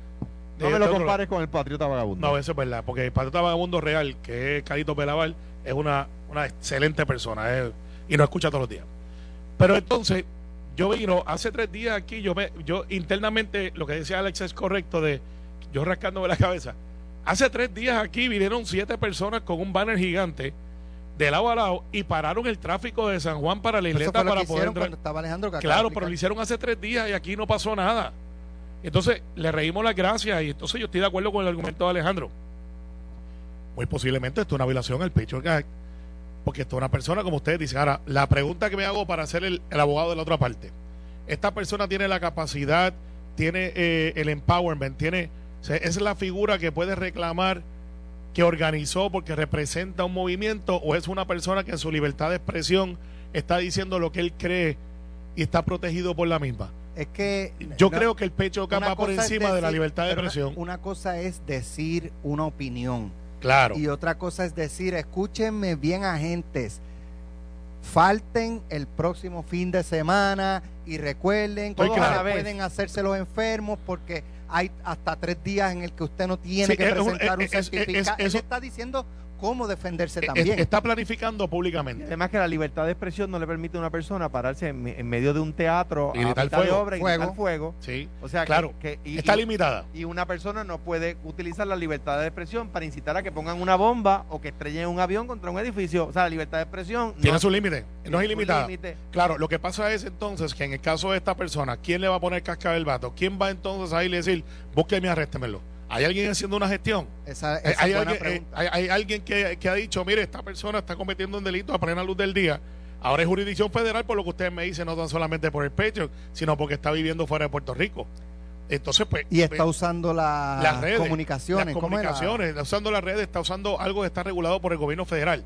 No me lo compares con el patriota vagabundo. no, eso es verdad, porque el patriota vagabundo real, que es Carito Pelaval, es una, una excelente persona eh, y nos escucha todos los días. Pero entonces, yo vino hace tres días aquí, yo me, yo internamente, lo que decía Alex es correcto, de yo rascándome la cabeza. Hace tres días aquí vinieron siete personas con un banner gigante de lado a lado y pararon el tráfico de San Juan para la isleta para poder hicieron entrar. Claro, explicar. pero lo hicieron hace tres días y aquí no pasó nada. Entonces, le reímos las gracias y entonces yo estoy de acuerdo con el argumento de Alejandro. Muy posiblemente esto es una violación al Patriot Act, porque esto es una persona, como ustedes dicen. Ahora, la pregunta que me hago para ser el, abogado de la otra parte. Esta persona tiene la capacidad, tiene eh, el empowerment, tiene, es la figura que puede reclamar que organizó porque representa un movimiento o es una persona que en su libertad de expresión está diciendo lo que él cree y está protegido por la misma. Es que Yo no, creo que el pecho va por encima de la libertad de una- expresión. Una, cosa es decir una opinión Claro. y otra cosa es decir, escúchenme bien agentes, falten el próximo fin de semana y recuerden que claro. pueden hacerse los enfermos porque hay hasta tres días en el que usted no tiene Sí, que es presentar un es- certificado. Él eso- está diciendo cómo defenderse Eh, también. Está planificando públicamente. Además que la libertad de expresión no le permite a una persona pararse en, en medio de un teatro Y gritar mitad de fuego. obra y Fuego. gritar fuego. Sí, O sea, claro. que, y, está limitada. y una persona no puede utilizar la libertad de expresión para incitar a que pongan una bomba o que estrellen un avión contra un edificio. O sea, la libertad de expresión Tiene no su límite, no es ilimitada. límite. Claro, lo que pasa es entonces que en el caso de esta persona, ¿quién le va a poner cascabel vato? ¿Quién va entonces a ir y decir, búsqueme y arréstemelo? ¿Hay alguien haciendo una gestión? Esa, esa hay, buena alguien, eh, pregunta. hay- hay alguien que, que ha dicho, mire, esta persona está cometiendo un delito a plena luz del día. Ahora es jurisdicción federal por lo que ustedes me dicen, no tan solamente por el pecho, sino porque está viviendo fuera de Puerto Rico. Entonces, pues... y está usando la- las redes, comunicaciones. las comunicaciones, está usando las redes, está usando algo que está regulado por el gobierno federal.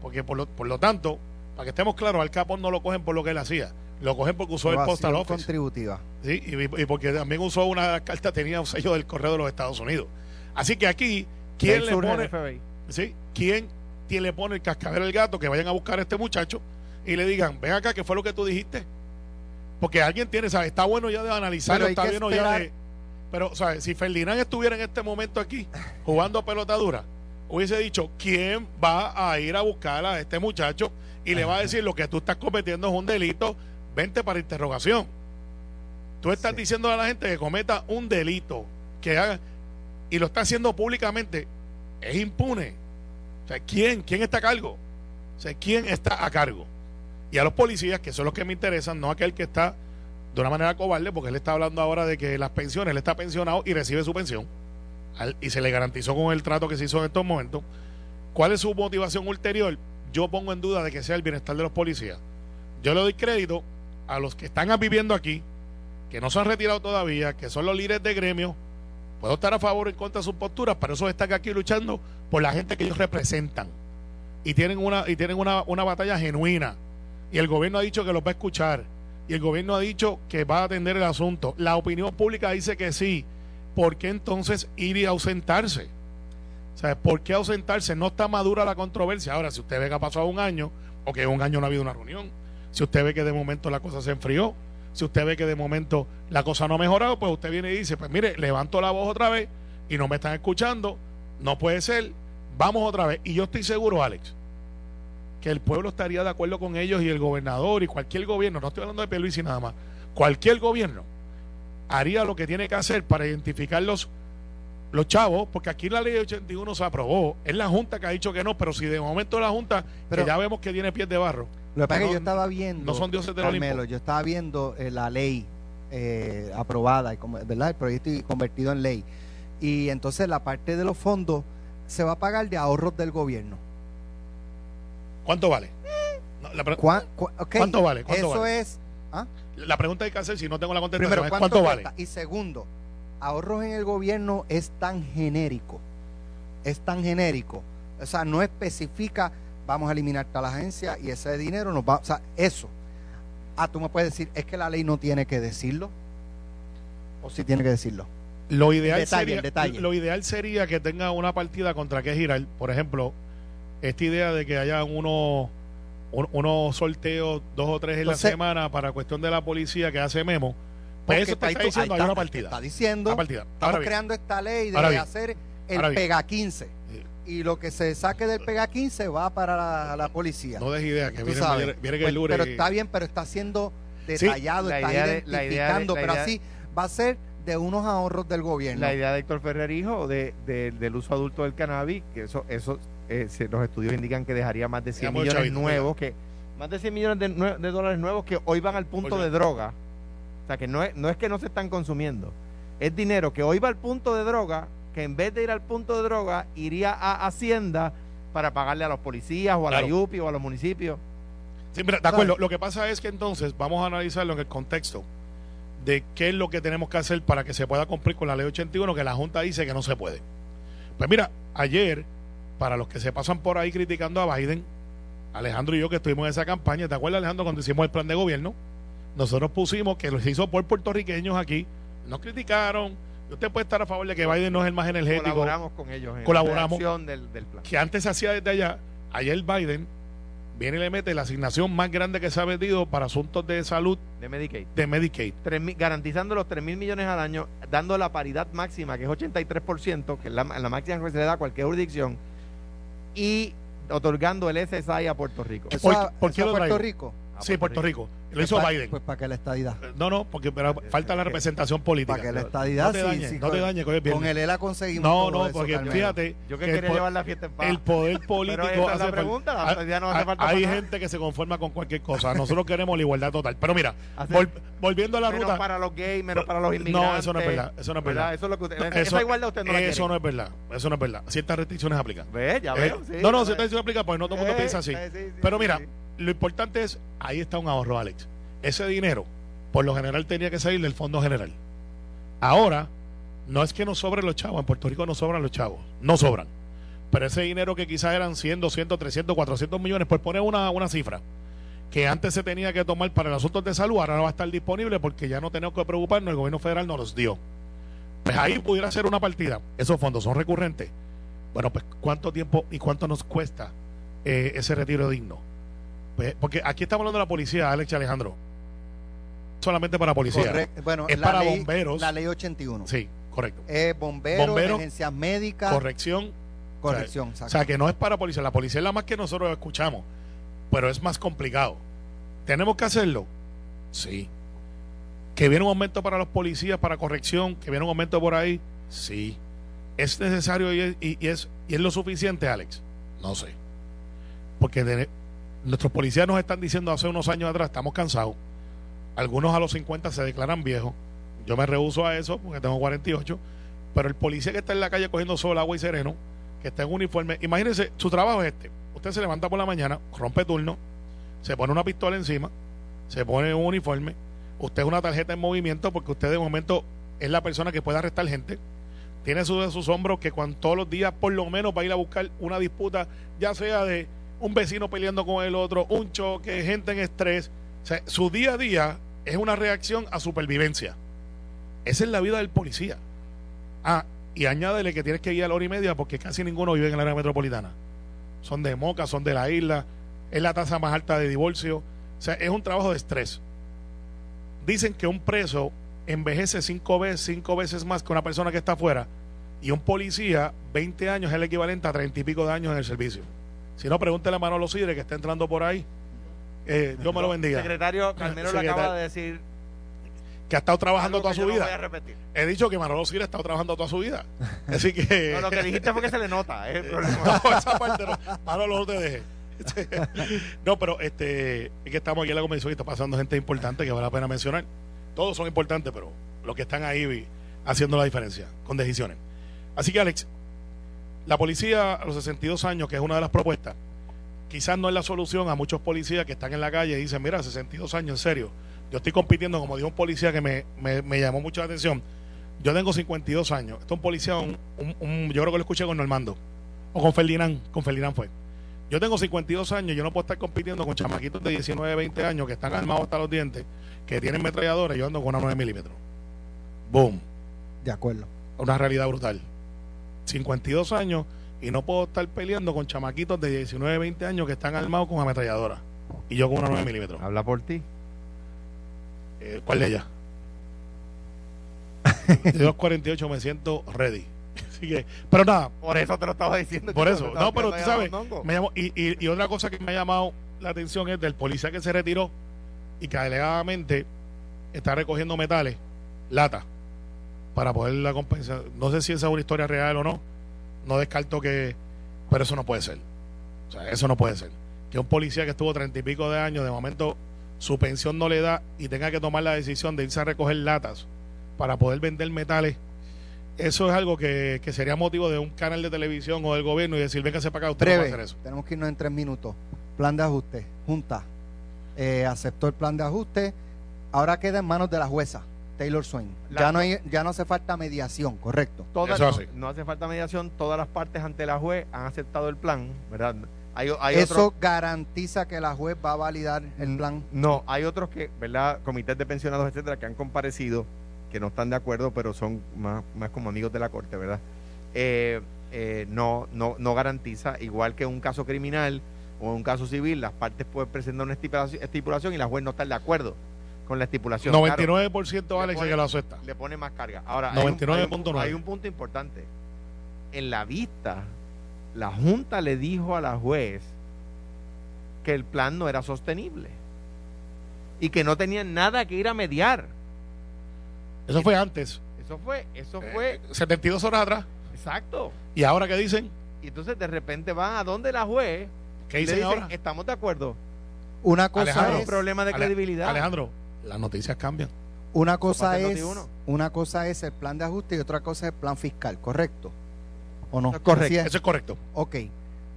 Porque por lo, por lo tanto, para que estemos claros, al Capón no lo cogen por lo que él hacía, lo cogen porque usó el postal office. contributiva. ¿sí? Y, y porque también usó una carta, tenía un sello del correo de los Estados Unidos. Así que aquí, ¿quién le pone. ¿sí? ¿quién, quién le pone el cascabel al gato que vayan a buscar a este muchacho y le digan, ven acá, ¿qué fue lo que tú dijiste? Porque alguien tiene, ¿sabes? Está bueno ya de analizarlo, está que bueno ya esperar. de... Pero, ¿sabes? Si Ferdinand estuviera en este momento aquí jugando a pelota dura, hubiese dicho, ¿quién va a ir a buscar a este muchacho y le va a decir lo que tú estás cometiendo es un delito? Vente para interrogación. Tú estás Sí. diciendo a la gente que cometa un delito, que haga, y lo está haciendo públicamente, es impune. O sea, ¿quién, quién está a cargo? O sea, ¿quién está a cargo? Y a los policías, que son los que me interesan, no aquel que está de una manera cobarde, porque él está hablando ahora de que las pensiones, él está pensionado y recibe su pensión, al- y se le garantizó con el trato que se hizo en estos momentos. ¿Cuál es su motivación ulterior? Yo pongo en duda de que sea el bienestar de los policías. Yo le doy crédito a los que están viviendo aquí, que no se han retirado todavía, que son los líderes de gremio. Puedo estar a favor o en contra de sus posturas, pero esos están aquí luchando por la gente que ellos representan. Y tienen una, y tienen una, una batalla genuina. Y el gobierno ha dicho que los va a escuchar. Y el gobierno ha dicho que va a atender el asunto. La opinión pública dice que sí. ¿Por qué entonces ir y ausentarse? Sea, ¿por qué ausentarse? No está madura la controversia. Ahora, si usted ve que ha pasado un año, o que un año no ha habido una reunión, si usted ve que de momento la cosa se enfrió, si usted ve que de momento la cosa no ha mejorado, pues usted viene y dice, pues mire, levanto la voz otra vez y no me están escuchando, no puede ser, vamos otra vez. Y yo estoy seguro, Alex, que el pueblo estaría de acuerdo con ellos y el gobernador y cualquier gobierno, no estoy hablando de Pierluisi nada más, cualquier gobierno haría lo que tiene que hacer para identificar los, los chavos, porque aquí la ley 81 se aprobó, es la Junta que ha dicho que no, pero si de momento la Junta, Pero- que ya vemos que tiene pies de barro, Lo que pasa es que yo estaba viendo. no son dioses del Carmelo, Olimpo. yo estaba viendo eh, la ley eh, aprobada, y como- ¿verdad? El proyecto y convertido en ley. Y entonces la parte de los fondos se va a pagar de ahorros del gobierno. ¿cuánto vale? No, la, pre- ¿Cuá- cu- ok, ¿Cuánto vale? ¿Cuánto Eso vale? es. ¿ah? la pregunta hay que hacer, si no tengo la contestación, Primero, es ¿cuánto, ¿cuánto, vale? Y segundo, ahorros en el gobierno es tan genérico. Es tan genérico. O sea, no especifica, vamos a eliminar tal agencia y ese dinero nos va. O sea, eso. Ah, tú me puedes decir, es que la ley no tiene que decirlo. O sí tiene que decirlo. Lo ideal, El detalle, sería, el detalle. lo ideal sería que tenga una partida contra qué girar. Por ejemplo, esta idea de que haya unos un- unos sorteos dos o tres en Entonces- la semana para cuestión de la policía que hace memo. Pues Porque eso te está diciendo, hay está- una partida. Está diciendo, Una partida. estamos Ahora bien, creando esta ley de Ahora bien. hacer el pega 15. Sí. Y lo que se saque del pega 15 va para la, la policía. no des idea, que viene, sabes. viene, viene que el lunes pero y- está bien, pero está siendo Sí, detallado, la está de- la idea de- identificando, la pero idea- así va a ser de unos ahorros del gobierno. La idea de Héctor Ferrer Hijo de, de- del uso adulto del cannabis, que eso, eso eh, se- los estudios indican que dejaría más de 100 Digamos, millones chavito, nuevos, que más de 100 millones de, de dólares nuevos que hoy van al punto Por de droga. O sea, que no es, no es que no se están consumiendo. Es dinero que hoy va al punto de droga, que en vez de ir al punto de droga, iría a Hacienda para pagarle a los policías o a la. YUPI o a los municipios. Sí, mira, de acuerdo. Lo que pasa es que entonces vamos a analizarlo en el contexto de qué es lo que tenemos que hacer para que se pueda cumplir con la ley 81 que la Junta dice que no se puede. Pues mira, ayer, para los que se pasan por ahí criticando a Biden, Alejandro y yo que estuvimos en esa campaña, ¿te acuerdas Alejandro cuando hicimos el plan de gobierno? Nosotros pusimos que lo hizo por puertorriqueños aquí, nos criticaron, usted puede estar a favor de que Biden no es el más energético, Colaboramos con ellos en Colaboramos. la del, del plan. que antes se hacía desde allá, ayer Biden viene y le mete la asignación más grande que se ha vendido para asuntos de salud De Medicaid. de Medicaid. Garantizando los 3 mil millones al año, dando la paridad máxima, que es 83%, que es la, la máxima que se le da a cualquier jurisdicción, y otorgando el SSI a Puerto Rico. Eso ¿Por- a- por eso qué a Puerto traigo? Rico. Sí, Puerto Rico. Lo hizo Pues pa- Biden. Pues para que la estadidad. No, no, porque pero falta la representación política. Para que la estadidad no te sí, dañes, sí, no te con- dañes, Con viernes. el ELA conseguimos No, todo no, porque fíjate Yo que que el, quería llevar la fiesta en paz. el poder político Pero es la hace fal- pregunta, la Ah, estadidad no hace ah, falta Hay para nada. gente que se conforma con cualquier cosa. Nosotros queremos la igualdad total. Pero mira, vol- volviendo a la menos ruta. para los gays, menos para los No, inmigrantes. eso no es verdad, eso no es verdad. Eso es lo que usted, No, esa igualdad usted no la Eso no es verdad. Eso no es verdad. Ciertas restricciones aplican. Ve, ya Eh, veo. sí, no, no, ciertas restricciones aplican porque no todo el mundo Eh, piensa así. eh, sí, sí, Pero sí, mira, sí. Lo importante es, ahí está un ahorro, Alex. Ese dinero, por lo general, tenía que salir del Fondo General. Ahora, no es que no sobren los chavos. En Puerto Rico no sobran los chavos. No sobran. Pero ese dinero que quizás eran 100, 200, 300, 400 millones, por poner una, una cifra, que antes se tenía que tomar para los asuntos de salud, ahora no va a estar disponible porque ya no tenemos que preocuparnos, el gobierno federal nos los dio. Pues ahí pudiera ser una partida. Esos fondos son recurrentes. Bueno, pues ¿cuánto tiempo y cuánto nos cuesta eh, ese retiro digno? Pues, porque aquí estamos hablando de la policía, Alex y Alejandro. Solamente para policía. Correcto. Bueno, Es la para ley- bomberos. La ley 81. Sí, correcto. Es bombero, Bombero, emergencias médicas, Corrección. corrección. O exacto. sea, que no es para policía. La policía es la más que nosotros escuchamos. Pero es más complicado. ¿Tenemos que hacerlo? Sí. ¿Que viene un aumento para los policías, para corrección? ¿Que viene un aumento por ahí? Sí. ¿Es necesario y es, y- y es, y es lo suficiente, Alex? No sé. Porque nuestros policías nos están diciendo hace unos años atrás, estamos cansados. Algunos a los 50 se declaran viejos. Yo me rehuso a eso porque tengo 48. Pero el policía que está en la calle cogiendo sol, agua y sereno, que está en uniforme, imagínense, su trabajo es este. Usted se levanta por la mañana, rompe turno, se pone una pistola encima, se pone un uniforme, usted es una tarjeta en movimiento porque usted de momento es la persona que puede arrestar gente. Tiene sus hombros que cuando todos los días por lo menos va a ir a buscar una disputa, ya sea de un vecino peleando con el otro, un choque, gente en estrés. O sea, su día a día es una reacción a supervivencia. Esa es la vida del policía. Ah, y añádele que tienes que ir a la hora y media porque casi ninguno vive en el área metropolitana. Son de Moca, son de la isla, es la tasa más alta de divorcio. O sea, es un trabajo de estrés. Dicen que un preso envejece cinco veces, cinco veces más que una persona que está afuera y un policía, 20 años es el equivalente a 30 y pico de años en el servicio. Si no, pregúntele a Manolo Sidre que está entrando por ahí. Eh, Dios me lo bendiga. Secretario Carmelo le Secretario. acaba de decir Que ha estado trabajando toda su no vida. repetir. He dicho que Manolo Sidre ha estado trabajando toda su vida. Así que. No, lo que dijiste fue que se le nota. es el problema. No, esa parte no. Manolo, no te dejes. No, pero este, es que estamos aquí en la convención y está pasando gente importante que vale la pena mencionar. Todos son importantes, pero los que están ahí vi- haciendo la diferencia con decisiones. Así que, Alex, la policía a los 62 años, que es una de las propuestas, quizás no es la solución a muchos policías que están en la calle y dicen, mira, 62 años, en serio, yo estoy compitiendo, como dijo un policía que me, me- me llamó mucho la atención, yo tengo 52 años, esto es un policía, un- un- un- yo creo que lo escuché con Normando, o con Ferdinand, con Ferdinand fue. Yo tengo 52 años, yo no puedo estar compitiendo con chamaquitos de 19, 20 años que están armados hasta los dientes, que tienen metralladores, yo ando con una 9 milímetros. Boom. De acuerdo. Una realidad brutal. 52 años y no puedo estar peleando con chamaquitos de 19, 20 años que están armados con ametralladoras. Y yo con una 9 milímetros. Habla por ti. Eh, ¿Cuál de ellas? De 248 me siento ready. Así que, pero nada, Por eso te lo estaba diciendo. por eso. No, pero tú sabes, me llamó, y, y, y otra cosa que me ha llamado la atención es del policía que se retiró y que alegadamente está recogiendo metales, lata, para poder la compensar. No sé si esa es una historia real o no. No descarto que. Pero eso no puede ser. O sea, eso no puede ser. Que un policía que estuvo treinta y pico de años, de momento su pensión no le da y tenga que tomar la decisión de irse a recoger latas para poder vender metales. Eso es algo que, que sería motivo de un canal de televisión o del gobierno y decir, véngase para acá, usted no va a Breve, hacer eso. tenemos que irnos en tres minutos. Plan de ajuste, Junta. Eh, aceptó el plan de ajuste. Ahora queda en manos de la jueza, Taylor Swain. La- ya, no hay, ya no hace falta mediación, correcto. Todas- Eso no, hace falta mediación, todas las partes ante la juez han aceptado el plan, ¿verdad? Hay, hay Eso otros- garantiza que la juez va a validar el plan. No, hay otros que, ¿verdad? Comités de pensionados, etcétera, que han comparecido, que no están de acuerdo, pero son más, más como amigos de la corte, ¿verdad? Eh, eh, no, no, no garantiza, igual que un caso criminal o un caso civil, las partes pueden presentar una estipulación, estipulación y la juez no está de acuerdo con la estipulación. Claro, 99% Alex pone- que lo acepta. le pone más carga. Ahora, hay un- hay un, 99.9. hay un punto importante. En la vista la Junta le dijo a la juez que el plan no era sostenible y que no tenían nada que ir a mediar. Eso fue antes. Eso fue, eso fue, Eh, 72 horas atrás. exacto. ¿Y ahora qué dicen? Y entonces de repente van a donde la juez ¿Qué y le dicen dicen, ahora? estamos de acuerdo. Una cosa Alejandro, es, un problema de credibilidad. Alejandro, las noticias cambian. una cosa es, Noti1. una cosa es el plan de ajuste y otra cosa es el plan fiscal, ¿correcto? ¿O no? Correcto. Es. Eso es correcto. Ok.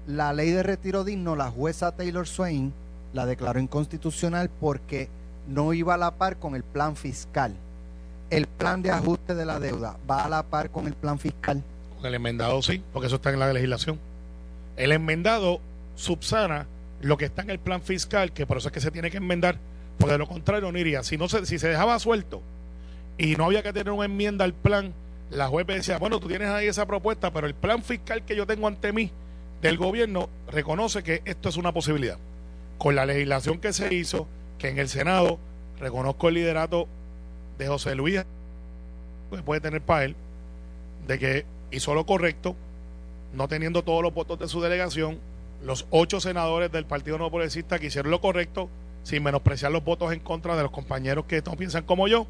La ley de retiro digno, la jueza Taylor Swain la declaró inconstitucional porque no iba a la par con el plan fiscal. El plan de ajuste de la deuda va a la par con el plan fiscal. Con el enmendado sí, porque eso está en la legislación. El enmendado subsana lo que está en el plan fiscal, que por eso es que se tiene que enmendar, porque de lo contrario no iría. Si, no se, si se dejaba suelto y no había que tener una enmienda al plan, la juez decía, bueno, tú tienes ahí esa propuesta, pero el plan fiscal que yo tengo ante mí del gobierno reconoce que esto es una posibilidad. Con la legislación que se hizo, que en el Senado reconozco el liderato de José Luis, que puede tener para él, de que hizo lo correcto, no teniendo todos los votos de su delegación, los ocho senadores del Partido No Progresista que hicieron lo correcto, sin menospreciar los votos en contra de los compañeros que no piensan como yo,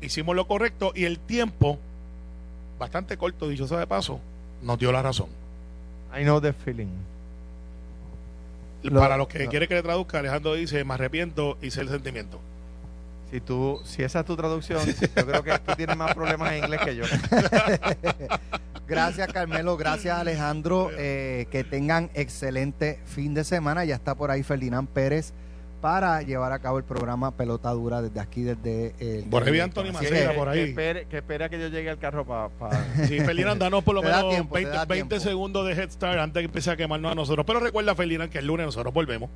hicimos lo correcto y el tiempo, bastante corto, dicho sea de paso, nos dio la razón. I know the feeling. Para los que lo- quiere que le traduzca, Alejandro dice, me arrepiento, hice el sentimiento. Si tú, si esa es tu traducción, yo creo que tú tienes más problemas en inglés que yo. Gracias Carmelo, gracias Alejandro. Eh, que tengan excelente fin de semana. Ya está por ahí Ferdinand Pérez para llevar a cabo el programa Pelota Dura desde aquí, desde el... Por ahí vi a Anthony Así Maceira que- por ahí. Que espere, que espera que yo llegue al carro para... Sí, Ferdinand, danos por lo menos tiempo, te 20, da 20 tiempo. segundos de Head Start antes que empiece a quemarnos a nosotros. Pero recuerda, Ferdinand, que el lunes nosotros volvemos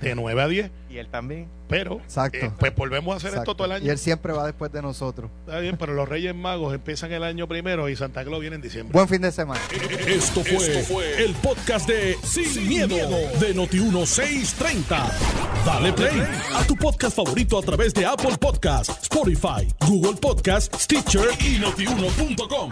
de 9 a 10. y él también. Pero, Exacto. eh, pues volvemos a hacer Exacto. esto todo el año. Y él siempre va después de nosotros. Está bien, pero los Reyes Magos empiezan el año primero y Santa Claus viene en diciembre. Buen fin de semana. Esto fue, el podcast de Sin, miedo, de Noti1630. Dale play a tu podcast favorito a través de Apple Podcasts, Spotify, Google Podcasts, Stitcher y notiuno.com.